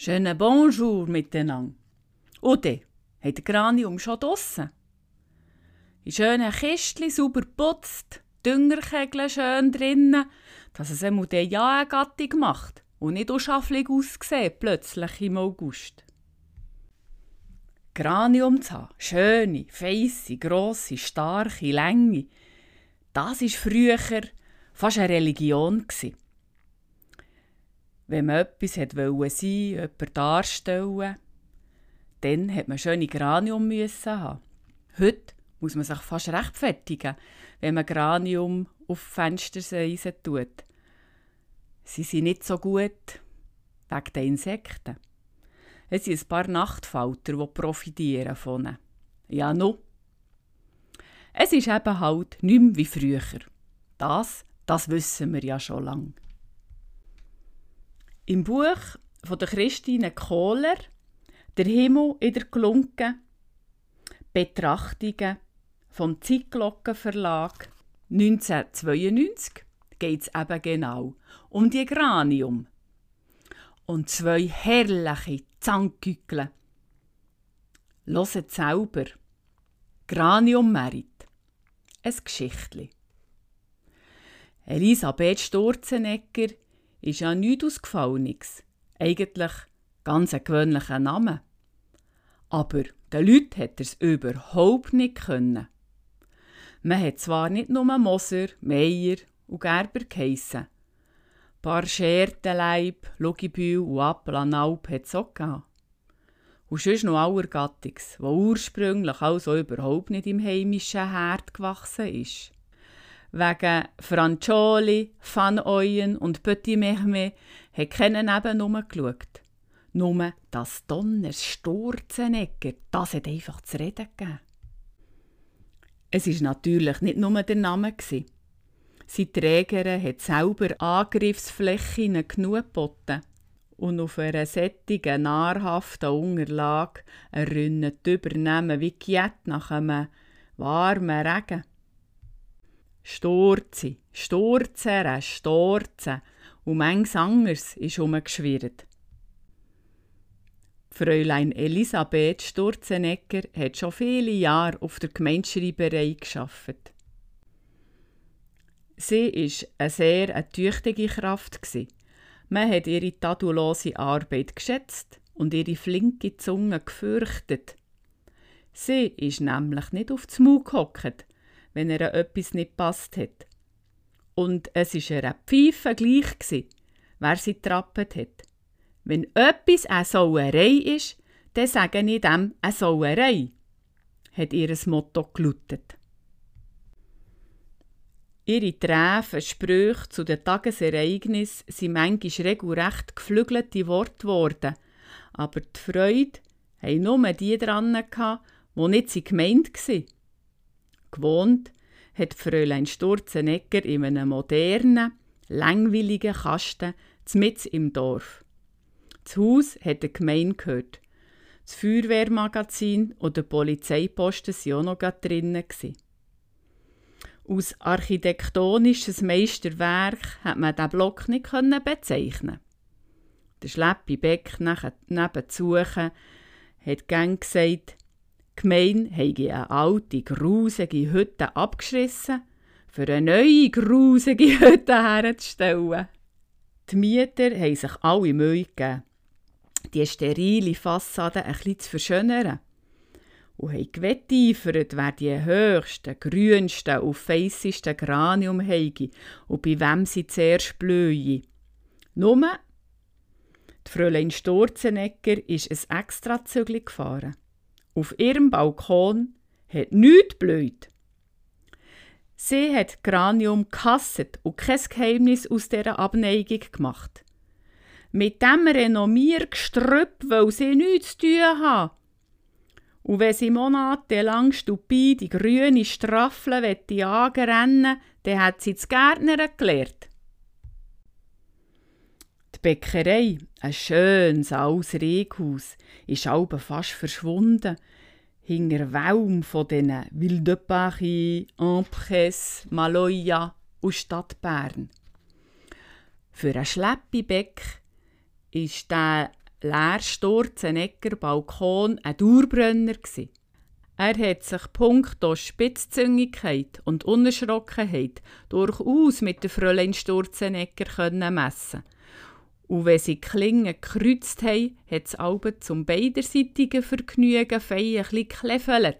Schönen Bonjour miteinander. Und dann hat der Granium schon draussen. In schönen Kistchen, sauber putzt, Düngerkegel schön drinnen, dass es einmal den ja eine Gattung macht und nicht unschafflich aussehen, plötzlich im August. Granium zu haben, schöne, feisse, grosse, starke, Länge, das war früher fast eine Religion. Wenn man etwas sein wollte, jemand darstellen, dann hat man schöne Granium haben. Heute muss man sich fast rechtfertigen, wenn man Granium auf Fensterseisen tut. Sie sind nicht so gut wegen der Insekten. Es sind ein paar Nachtfalter, die profitieren von ihnen. Ja, no. Es ist eben halt nicht mehr wie früher. Das, das wissen wir ja schon lange. Im Buch von der Christine Kohler «Der Himmel in der Glunke» Betrachtungen vom Zeitglocken Verlag 1992 geht es eben genau um die Granium. Und zwei herrliche Zahngückel. Loset selber. Granium Merit. Ein Geschichtli. Elisabeth Sturzenegger ist ja nichts Ausgefallenes. Eigentlich ganz ein gewöhnlicher Name. Aber den Leuten hat er es überhaupt nicht können. Man hat zwar nicht nur Moser, Meier und Gerber geheissen. Ein paar Schertenleib, Lugibühl und Appelanalp hat es auch gegeben. Und sonst noch aller Gattings, wo ursprünglich also überhaupt nicht im heimischen Herd gewachsen ist. Wegen Francholi, Van Oyen und Petit Mehme hat keiner neben geschaut. Nur das Donners Sturzenegger, das hat einfach zu reden gegeben. Es war natürlich nicht nur der Name. Seine Trägerin hat selber Angriffsflächen genug geboten. Und auf einer sättigen, nahrhaften Unterlage rinnen die Übernehmen wie Giet nach einem warmen Regen. Sturze, Sturzere, Storze und manches anderes ist herumgeschwirrt. Fräulein Elisabeth Sturzenegger hat schon viele Jahre auf der Gemeinschreiberei geschafft. Sie ist eine sehr eine tüchtige Kraft. Man hat ihre tadulose Arbeit geschätzt und ihre flinke Zunge gefürchtet. Sie ist nämlich nicht auf Maul gehockt, wenn ihr etwas nicht passt hat. Und es war ihr Pfeife gleich, wer sie trappet hat. Wenn etwas eine Sauerei ist, dann sage ich dem eine Sauerei, hat ihr Motto gelautet. Ihre Treffen, Sprüche zu den Tagesereignissen sind manchmal regelrecht geflügelte Worte geworden, aber die Freude haben nur die dran, die nicht gemeint waren. Gewohnt hat Fräulein Sturzenegger in einem modernen, langweiligen Kasten mitten im Dorf. Das Haus hat der Gemeinde gehört. Das Feuerwehrmagazin und der Polizeiposten waren auch noch drinnen. Aus architektonisches Meisterwerk hat man diesen Block nicht bezeichnen. Der Schleppi Beck nebenzu hat gern gesagt, die Gemeinde habe eine alte, grusige Hütte abgeschissen, für eine neue, grusige Hütte herzustellen. Die Mieter haben sich alle Mühe gegeben, die sterile Fassade bisschen zu verschönern. Und haben gewetteifert, wer die höchsten, grünsten und feissesten Granium habe und bei wem sie zuerst blühe. Nur, die Fräulein Sturzenegger ist ein Extrazügel gefahren. Auf ihrem Balkon hat nichts blüht. Sie hat Granium gehasst und kein Geheimnis aus dieser Abneigung gemacht. Mit dem renommier Gestrüpp weil sie nichts zu tun haben. Und wenn sie monatelang stupide grüne Straffeln anrennen dann hat sie das Gärtner gelernt. Die Bäckerei, ein schönes altes Reghaus, ist halb fast verschwunden. Hinter Welm von den Ville de Paris, Empresse, Maloya und Stadt Bern. Für einen Schleppibäck ist der Leersturzenegger Balkon ein Dauerbrenner. Er hat sich punkto Spitzzüngigkeit und Unerschrockenheit durchaus mit der Fräulein Sturzenegger messen und wenn sie die Klingen gekreuzt haben, hat es Alben zum beiderseitigen Vergnügen fein ein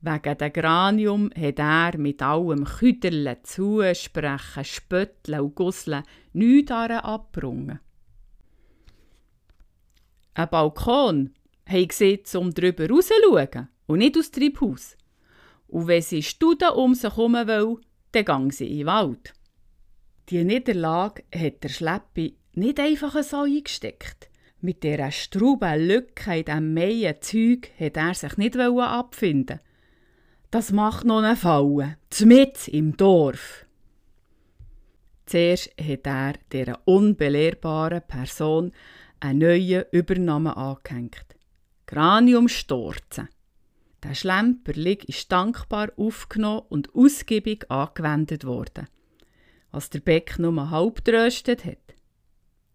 Wegen dem Granium hat er mit allem Küderlen, Zusprechen, Spötteln und Gusseln nichts daran abgerungen. Ein Balkon haben sie um drüber rauszuschauen und nicht aus dem Treibhaus. Und wenn sie Studen um sich herum will, dann gehen sie in den Wald. Die Niederlage hat der Schleppi nicht einfach so eingesteckt. Mit dieser struben Lücke in diesem meien Zeug hat er sich nicht abfinden Das macht noch eine Falle, mit im Dorf. Zuerst hat er dieser unbelehrbaren Person einen neuen Übernahme angehängt. Graniumstorzen. Der Schlemperlig ist dankbar aufgenommen und ausgiebig angewendet worden. Was der Beck nur halb tröstet hat.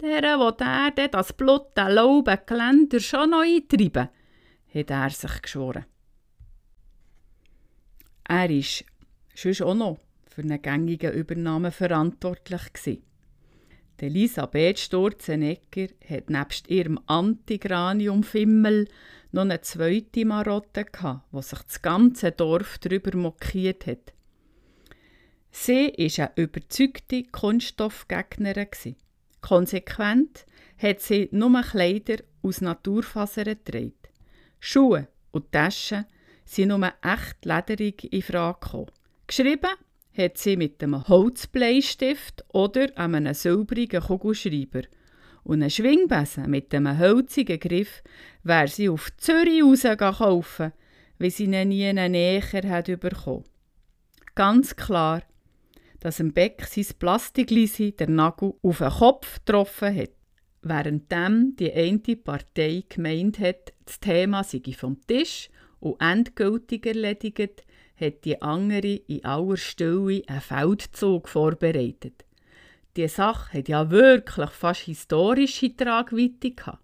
Der, wo der das Blut den lauben Geländer schon noch eintreiben, hat er sich geschworen. Er war sonst auch noch für eine gängige Übernahme verantwortlich. Elisabeth Sturzenegger hat nebst ihrem Antigranium-Fimmel noch eine zweite Marotte gehabt, wo sich das ganze Dorf darüber mokiert hat. Sie war eine überzeugte Kunststoffgegnerin. Konsequent hat sie nur Kleider aus Naturfasern getragen. Schuhe und Taschen sind nur echt lederig in Frage gekommen. Geschrieben hat sie mit einem Holzbleistift oder einem silbrigen Kugelschreiber. Und einen Schwingbesen mit einem hölzigen Griff wäre sie auf Zürich raus kaufen, wie sie ihn nie näher hat bekommen. Ganz klar, dass im Beck sein Plastikliese der Nagel auf den Kopf getroffen hat, währenddem die eine Partei gemeint hat, das Thema sei vom Tisch und endgültig erledigt, hat die andere in aller Stille einen Feldzug vorbereitet. Die Sache hat ja wirklich fast historische Tragweite gehabt.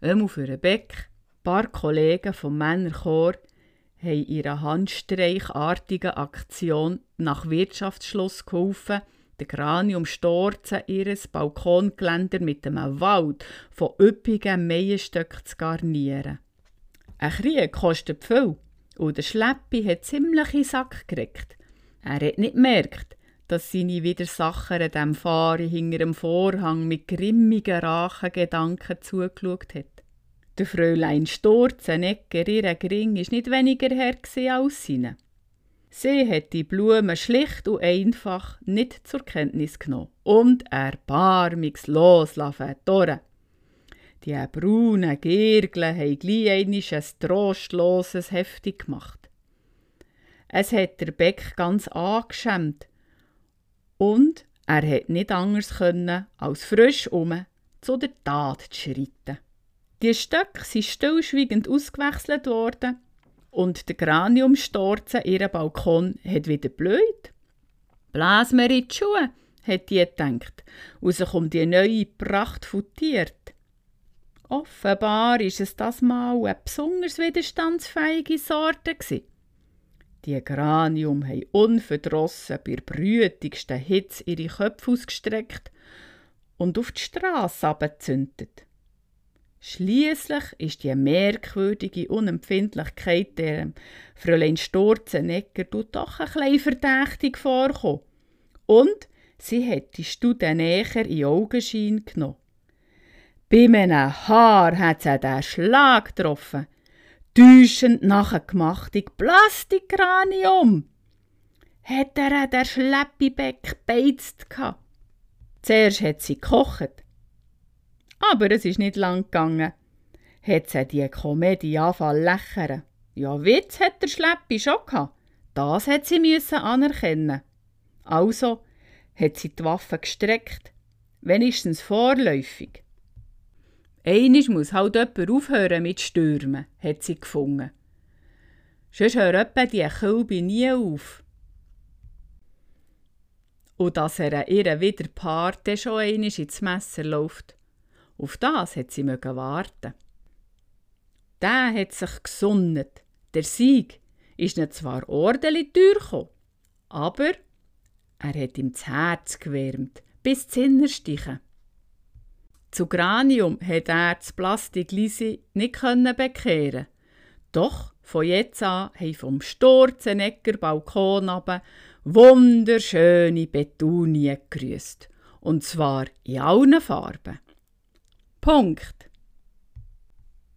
Einmal für einen Beck. Ein paar Kollegen vom Männerchor haben ihrer handstreichartigen Aktion nach Wirtschaftsschluss geholfen, den Graniumstorzen ihres Balkongeländer mit einem Wald von üppigen Meierstücken zu garnieren. Ein Krieg kostet viel und der Schleppi hat ziemlich in Sack gekriegt. Er hat nicht gemerkt, dass seine Widersacher dem Fahrer hinter dem Vorhang mit grimmigen Rachegedanken zugeschaut hat. Der Fräulein Storzenegger, ihr Gring, war nicht weniger her als seine. Sie hat die Blumen schlicht und einfach nicht zur Kenntnis genommen und erbarmungslos lassen. Die braunen Girgel haben gleich ein trostloses Heftig gemacht. Es hat der Beck ganz angeschämt und er hat nicht anders können, als frisch um zu der Tat zu schreiten. Die Stöcke sind stillschweigend ausgewechselt worden und der Graniumstorze ihren Balkon hat wieder blöd. Blas mir in die Schuhe, hat die gedacht und sich um die neue Pracht futiert. Offenbar ist es das Mal eine besonders widerstandsfähige Sorte. Gewesen. Die Granium haben unverdrossen bei der brütigsten Hitze ihre Köpfe ausgestreckt und auf die Straße abgezündet. Schließlich ist die merkwürdige Unempfindlichkeit der Fräulein Storzenegger doch ein bisschen verdächtig vorgekommen. Und sie hat die Studie näher in Augenschein genommen. Bei einem Haar hat sie den Schlag getroffen. Täuschend nachgemachte Plastikkranium. Hat er der Schleppibeck beizt Zuerst hat sie gekocht aber es ist nicht lang gegangen. Hat sie die Komödie anfangen lächeln. Ja, Witz hat der Schleppi schon gehabt. Das hat sie müssen anerkennen. Also hat sie die Waffe gestreckt, wenigstens vorläufig. Einisch muss halt jemand aufhören mit Stürmen, hat sie gefunden. Sonst hört die Kälbe nie auf. Und dass er ihr wieder Paar schon einmal ins Messer läuft Auf das hat sie mögen warten. Der hat sich gesunnet. Der Sieg ist nicht zwar ordentlich teuer aber er hat ihm das Herz gewärmt, bis zu Innerstichen. Zu Granium hat er das Plastikliese nicht bekehren Doch von jetzt an haben vom Sturzenegger Balkon runter wunderschöne Petunien gegrüßt. Und zwar in allen Farben. Punkt.